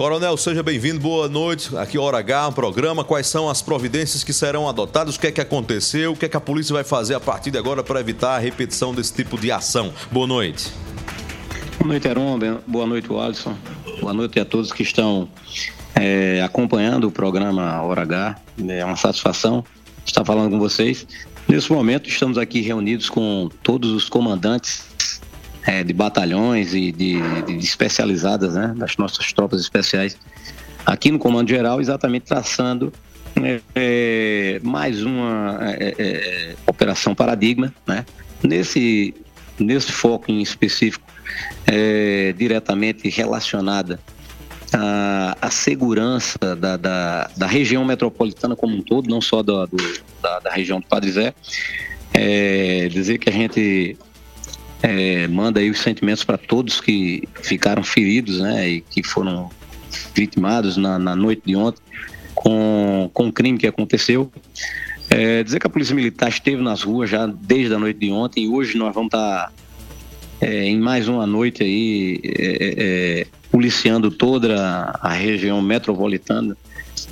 Coronel, seja bem-vindo, boa noite. Aqui Hora H, um programa. Quais são as providências que serão adotadas? O que é que aconteceu? O que é que a polícia vai fazer a partir de agora para evitar a repetição desse tipo de ação? Boa noite. Boa noite, Heron. Boa noite, Alisson. Boa noite a todos que estão é, acompanhando o programa Hora H. É uma satisfação estar falando com vocês. Nesse momento, estamos aqui reunidos com todos os comandantes é, de batalhões e de, de, especializadas, né, das nossas tropas especiais, aqui no Comando Geral, exatamente traçando é, é, mais uma é, é, operação paradigma, né, nesse, nesse foco em específico, é, diretamente relacionada à, à segurança da, da, da, região metropolitana como um todo, não só do, da, da região do Padre Zé. dizer que a gente é, manda aí os sentimentos para todos que ficaram feridos, né, e que foram vitimados na, na noite de ontem com, com o crime que aconteceu. É, dizer que a Polícia Militar esteve nas ruas já desde a noite de ontem e hoje nós vamos estar tá, é, em mais uma noite aí é, é, é policiando toda a região metropolitana.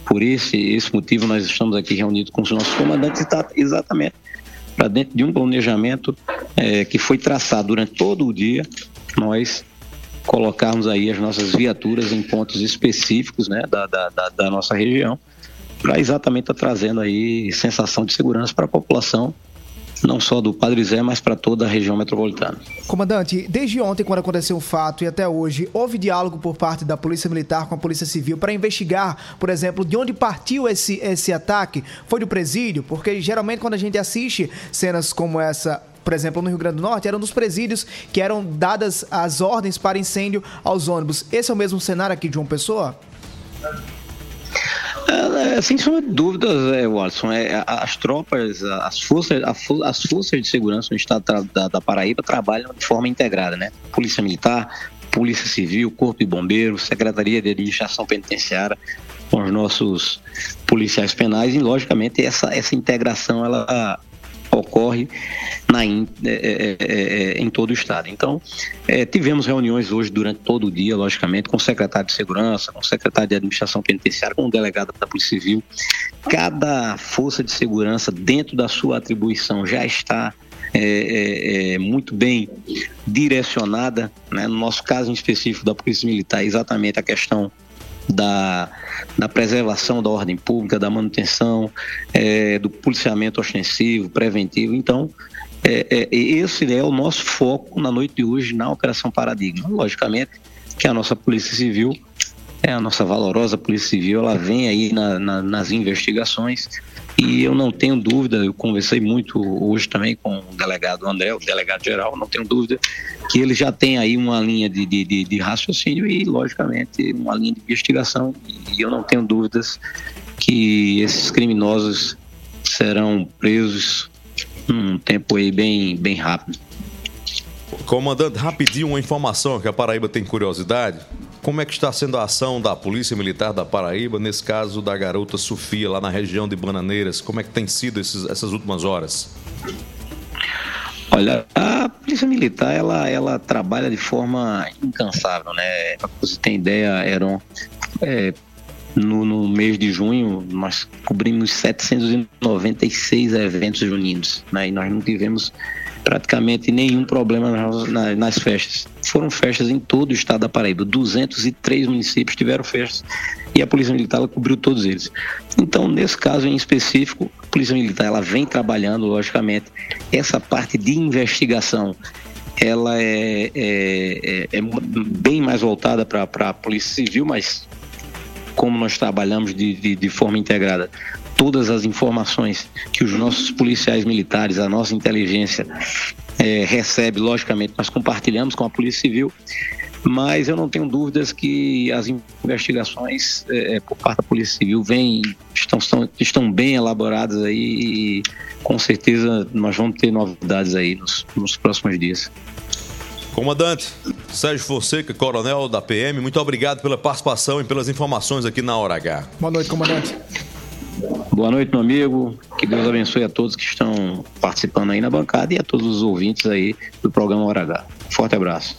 Por esse, esse motivo nós estamos aqui reunidos com os nossos comandantes exatamente para dentro de um planejamento é, que foi traçado durante todo o dia, nós colocarmos aí as nossas viaturas em pontos específicos né, da, da, da, da nossa região, para exatamente estar tá trazendo aí sensação de segurança para a população não só do Padre Zé, mas para toda a região metropolitana. Comandante, desde ontem, quando aconteceu o fato, e até hoje, houve diálogo por parte da Polícia Militar com a Polícia Civil para investigar, por exemplo, de onde partiu esse, esse ataque? Foi do presídio? Porque geralmente quando a gente assiste cenas como essa por exemplo, no Rio Grande do Norte, eram dos presídios que eram dadas as ordens para incêndio aos ônibus. Esse é o mesmo cenário aqui de João Pessoa? É, é, sem sombra de dúvidas, é, Watson, é, as tropas, as forças, as forças de segurança no estado da, da Paraíba trabalham de forma integrada, né? Polícia Militar, Polícia Civil, Corpo de Bombeiros, Secretaria de Administração Penitenciária, com os nossos policiais penais e, logicamente, essa, essa integração ela ocorre na, é, é, é, em todo o estado. Então, é, tivemos reuniões hoje durante todo o dia, logicamente, com o secretário de Segurança, com o secretário de Administração Penitenciária, com o delegado da Polícia Civil. Cada força de segurança, dentro da sua atribuição, já está é, é, é, muito bem direcionada. Né? No nosso caso em específico da Polícia Militar, exatamente a questão da, da preservação da ordem pública, da manutenção, é, do policiamento ostensivo, preventivo. Então, é, é, esse é o nosso foco na noite de hoje na Operação Paradigma. Logicamente que a nossa Polícia Civil, é a nossa valorosa Polícia Civil, ela vem aí na, na, nas investigações e eu não tenho dúvida, eu conversei muito hoje também com o delegado André, o delegado geral, não tenho dúvida que ele já tem aí uma linha de, de, de, de raciocínio e, logicamente, uma linha de investigação. E eu não tenho dúvidas que esses criminosos serão presos num tempo aí bem, bem rápido. Comandante, rapidinho uma informação que a Paraíba tem curiosidade. Como é que está sendo a ação da Polícia Militar da Paraíba, nesse caso da garota Sofia, lá na região de Bananeiras? Como é que tem sido esses, essas últimas horas? Olha, a Polícia Militar, ela, ela trabalha de forma incansável, né? Para você ter ideia, eram... É, no, no, mês de junho, nós cobrimos 796 eventos juninos, né? E nós não tivemos praticamente nenhum problema nas, nas, festas. Foram festas em todo o estado da Paraíba. 203 municípios tiveram festas e a Polícia Militar cobriu todos eles. Então, nesse caso em específico, a Polícia Militar ela vem trabalhando, logicamente, essa parte de investigação ela é, é, é, é bem mais voltada para a Polícia Civil, mas como nós trabalhamos de, de, de forma integrada todas as informações que os nossos policiais militares, a nossa inteligência é, recebe, logicamente, nós compartilhamos com a Polícia Civil, mas eu não tenho dúvidas que as investigações é, é por parte da Polícia Civil vêm, estão, estão, estão bem elaboradas aí e com certeza nós vamos ter novidades aí nos, nos próximos dias. Comandante Sérgio Fonseca, coronel da PM, muito obrigado pela participação e pelas informações aqui na Hora H. Boa noite, comandante. Boa noite, meu amigo. Que Deus abençoe a todos que estão participando aí na bancada e a todos os ouvintes aí do programa Hora H. Forte abraço.